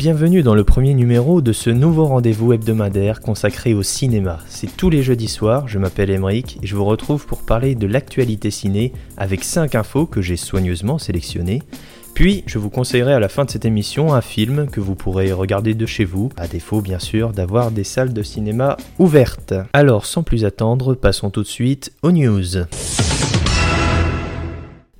Bienvenue dans le premier numéro de ce nouveau rendez-vous hebdomadaire consacré au cinéma. C'est tous les jeudis soirs, je m'appelle Emeric et je vous retrouve pour parler de l'actualité ciné avec 5 infos que j'ai soigneusement sélectionnées. Puis, je vous conseillerai à la fin de cette émission un film que vous pourrez regarder de chez vous, à défaut bien sûr d'avoir des salles de cinéma ouvertes. Alors, sans plus attendre, passons tout de suite aux news.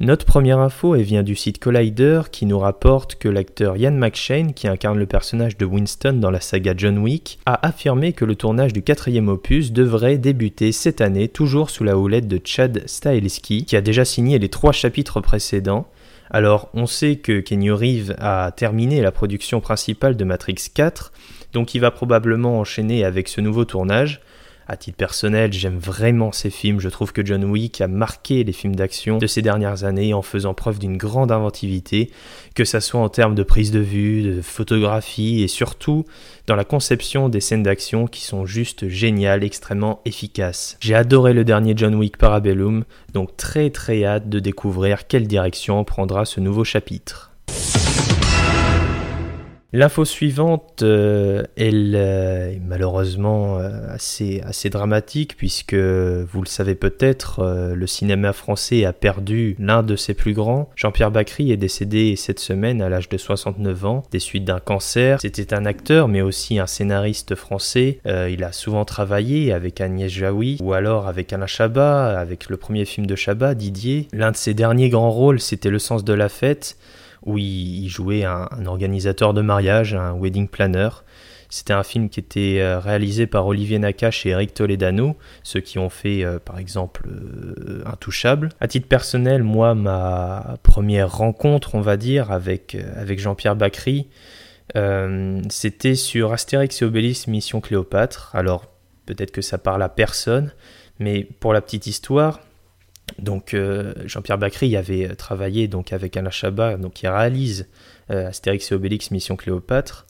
Notre première info vient du site Collider qui nous rapporte que l'acteur Ian McShane, qui incarne le personnage de Winston dans la saga John Wick, a affirmé que le tournage du quatrième opus devrait débuter cette année, toujours sous la houlette de Chad Stahelski, qui a déjà signé les trois chapitres précédents. Alors, on sait que Kenny Reeves a terminé la production principale de Matrix 4, donc il va probablement enchaîner avec ce nouveau tournage. À titre personnel, j'aime vraiment ces films. Je trouve que John Wick a marqué les films d'action de ces dernières années en faisant preuve d'une grande inventivité, que ça soit en termes de prise de vue, de photographie et surtout dans la conception des scènes d'action qui sont juste géniales, extrêmement efficaces. J'ai adoré le dernier John Wick Parabellum, donc très très hâte de découvrir quelle direction prendra ce nouveau chapitre. L'info suivante, euh, elle euh, est malheureusement euh, assez, assez dramatique puisque, vous le savez peut-être, le cinéma français a perdu l'un de ses plus grands. Jean-Pierre Bacry est décédé cette semaine à l'âge de 69 ans des suites d'un cancer. C'était un acteur mais aussi un scénariste français. il a souvent travaillé avec Agnès Jaoui ou alors avec Alain Chabat, avec le premier film de Chabat, Didier. L'un de ses derniers grands rôles, c'était Le sens de la fête où il, jouait un, organisateur de mariage, un wedding planner. C'était un film qui était euh, réalisé par Olivier Nakache et Eric Toledano, ceux qui ont fait euh, par exemple euh, Intouchable. À titre personnel, moi, ma première rencontre, on va dire, avec, Jean-Pierre Bacry, c'était sur Astérix et Obélix Mission Cléopâtre. Alors, peut-être que ça parle à personne, mais pour la petite histoire, donc euh, Jean-Pierre Bacry avait travaillé donc avec Alain Chabat, donc qui réalise euh, Astérix et Obélix Mission Cléopâtre.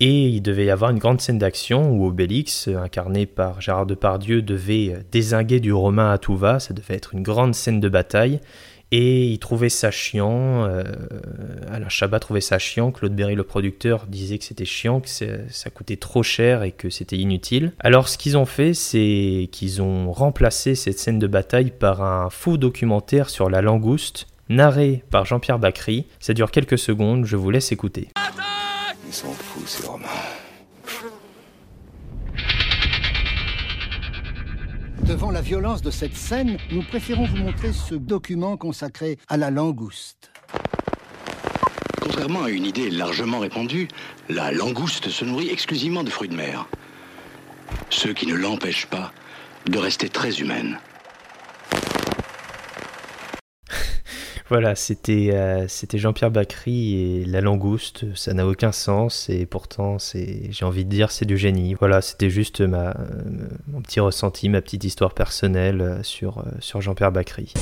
Et il devait y avoir une grande scène d'action où Obélix, incarné par Gérard Depardieu, devait désinguer du Romain à tout va. Ça devait être une grande scène de bataille. Et il trouvait ça chiant, euh, Alain Chabat trouvait ça chiant, Claude Berry, le producteur, disait que c'était chiant, que ça coûtait trop cher et que c'était inutile. Alors ce qu'ils ont fait, c'est qu'ils ont remplacé cette scène de bataille par un faux documentaire sur la langouste, narré par Jean-Pierre Bacry. Ça dure quelques secondes, je vous laisse écouter. Devant la violence de cette scène, nous préférons vous montrer ce document consacré à la langouste. Contrairement à une idée largement répandue, la langouste se nourrit exclusivement de fruits de mer. Ce qui ne l'empêche pas de rester très humaine. Voilà, c'était euh, c'était Jean-Pierre Bacry et La Langouste. Ça n'a aucun sens et pourtant, c'est j'ai envie de dire, c'est du génie. Voilà, c'était juste ma, euh, mon petit ressenti, ma petite histoire personnelle euh, sur, sur Jean-Pierre Bacry.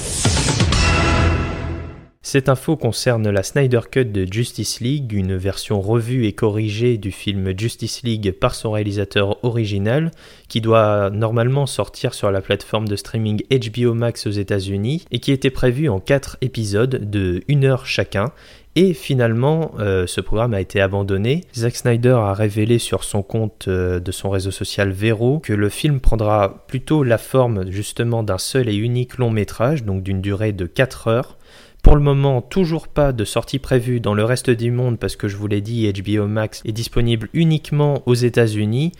Cette info concerne la Snyder Cut de Justice League, une version revue et corrigée du film Justice League par son réalisateur original, qui doit normalement sortir sur la plateforme de streaming HBO Max aux États-Unis et qui était prévu en 4 épisodes de 1 heure chacun. Et finalement, euh, ce programme a été abandonné. Zack Snyder a révélé sur son compte euh, de son réseau social Vero que le film prendra plutôt la forme justement d'un seul et unique long métrage, donc d'une durée de 4 heures. Pour le moment, toujours pas de sortie prévue dans le reste du monde parce que je vous l'ai dit, HBO Max est disponible uniquement aux États-Unis.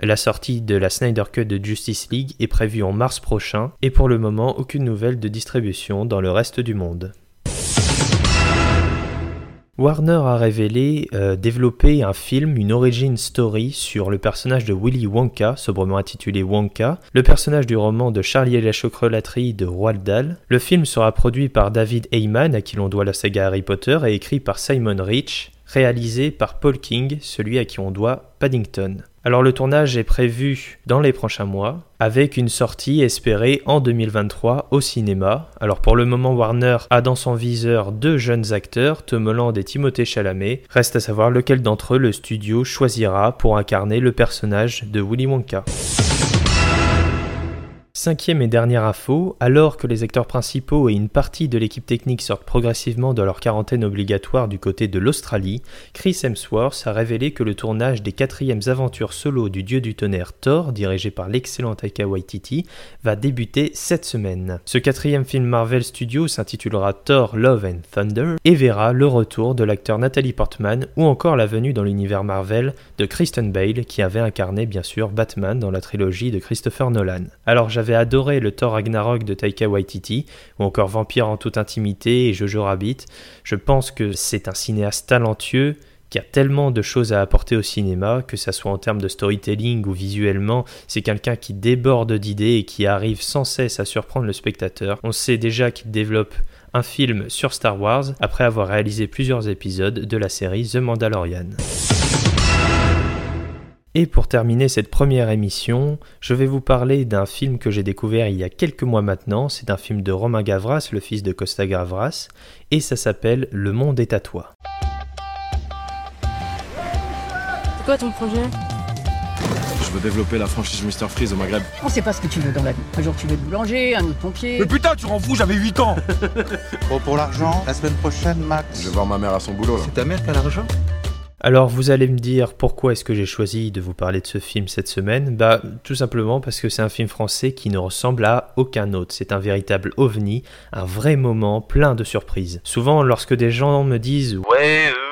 La sortie de la Snyder Cut de Justice League est prévue en mars prochain et pour le moment, aucune nouvelle de distribution dans le reste du monde. Warner a révélé euh, développer un film, une origin story sur le personnage de Willy Wonka, sobrement intitulé Wonka, le personnage du roman de Charlie et la chocolaterie de Roald Dahl. Le film sera produit par David Heyman, à qui l'on doit la saga Harry Potter, et écrit par Simon Rich. Réalisé par Paul King, celui à qui on doit Paddington. Alors le tournage est prévu dans les prochains mois, avec une sortie espérée en 2023 au cinéma. Alors pour le moment Warner a dans son viseur deux jeunes acteurs, Tom Holland et Timothée Chalamet. Reste à savoir lequel d'entre eux le studio choisira pour incarner le personnage de Willy Wonka. Cinquième et dernière info, alors que les acteurs principaux et une partie de l'équipe technique sortent progressivement de leur quarantaine obligatoire du côté de l'Australie, Chris Hemsworth a révélé que le tournage des quatrièmes aventures solo du dieu du tonnerre Thor, dirigé par l'excellent Taika Waititi, va débuter cette semaine. Ce quatrième film Marvel Studios s'intitulera Thor Love and Thunder et verra le retour de l'acteur Nathalie Portman ou encore la venue dans l'univers Marvel de Kristen Bale qui avait incarné bien sûr Batman dans la trilogie de Christopher Nolan. Adoré le Thor Ragnarok de Taika Waititi, ou encore Vampire en toute intimité et Jojo Rabbit. Je pense que c'est un cinéaste talentueux qui a tellement de choses à apporter au cinéma, que ce soit en termes de storytelling ou visuellement, c'est quelqu'un qui déborde d'idées et qui arrive sans cesse à surprendre le spectateur. On sait déjà qu'il développe un film sur Star Wars après avoir réalisé plusieurs épisodes de la série The Mandalorian. Et pour terminer cette première émission, je vais vous parler d'un film que j'ai découvert il y a quelques mois maintenant. C'est un film de Romain Gavras, le fils de Costa Gavras, et ça s'appelle Le monde est à toi. C'est quoi ton projet? Je veux développer la franchise Mr Freeze au Maghreb. On sait pas ce que tu veux dans la vie. Un jour tu veux être boulanger, un autre pompier. Mais putain, tu rends fou, j'avais 8 ans Bon, pour l'argent, la semaine prochaine, Max. Je vais voir ma mère à son boulot là. C'est ta mère qui a l'argent? Alors vous allez me dire pourquoi est-ce que j'ai choisi de vous parler de ce film cette semaine? Bah tout simplement parce que c'est un film français qui ne ressemble à aucun autre. C'est un véritable ovni, un vrai moment plein de surprises. Souvent lorsque des gens me disent ouais euh,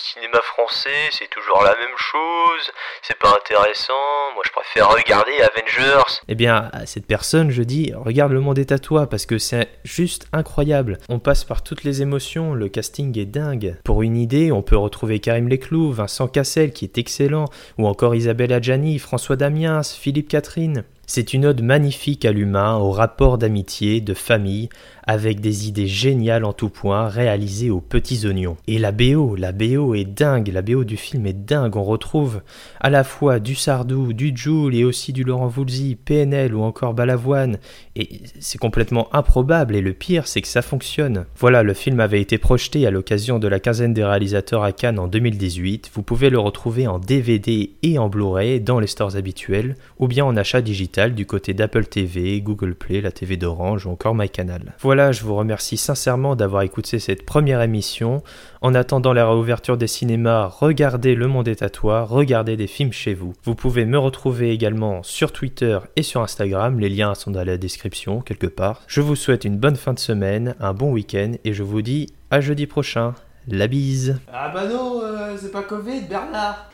cinéma français c'est toujours la même chose, c'est pas intéressant, moi je préfère regarder Avengers. Eh bien à cette personne je dis regarde le monde est à toi parce que c'est juste incroyable. On passe par toutes les émotions, le casting est dingue. Pour une idée on peut retrouver Karim Leclou, Vincent Cassel qui est excellent, ou encore Isabelle Adjani, François Damiens, Philippe Catherine. C'est une ode magnifique à l'humain, au rapport d'amitié, de famille, avec des idées géniales en tout point, réalisées aux petits oignons. Et la BO, la BO est dingue, la BO du film est dingue, on retrouve à la fois du Sardou, du Joule et aussi du Laurent Voulzy, PNL ou encore Balavoine, et c'est complètement improbable, et le pire c'est que ça fonctionne. Voilà, le film avait été projeté à l'occasion de la quinzaine des réalisateurs à Cannes en 2018, vous pouvez le retrouver en DVD et en Blu-ray dans les stores habituels, ou bien en achat digital du côté d'Apple TV, Google Play, la TV d'Orange ou encore MyCanal. Voilà, je vous remercie sincèrement d'avoir écouté cette première émission. En attendant la réouverture des cinémas, regardez Le Monde est à toi, regardez des films chez vous. Vous pouvez me retrouver également sur Twitter et sur Instagram, les liens sont dans la description quelque part. Je vous souhaite une bonne fin de semaine, un bon week-end et je vous dis à jeudi prochain. La bise. Ah bah non, euh, c'est pas Covid, Bernard.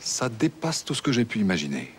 Ça dépasse tout ce que j'ai pu imaginer.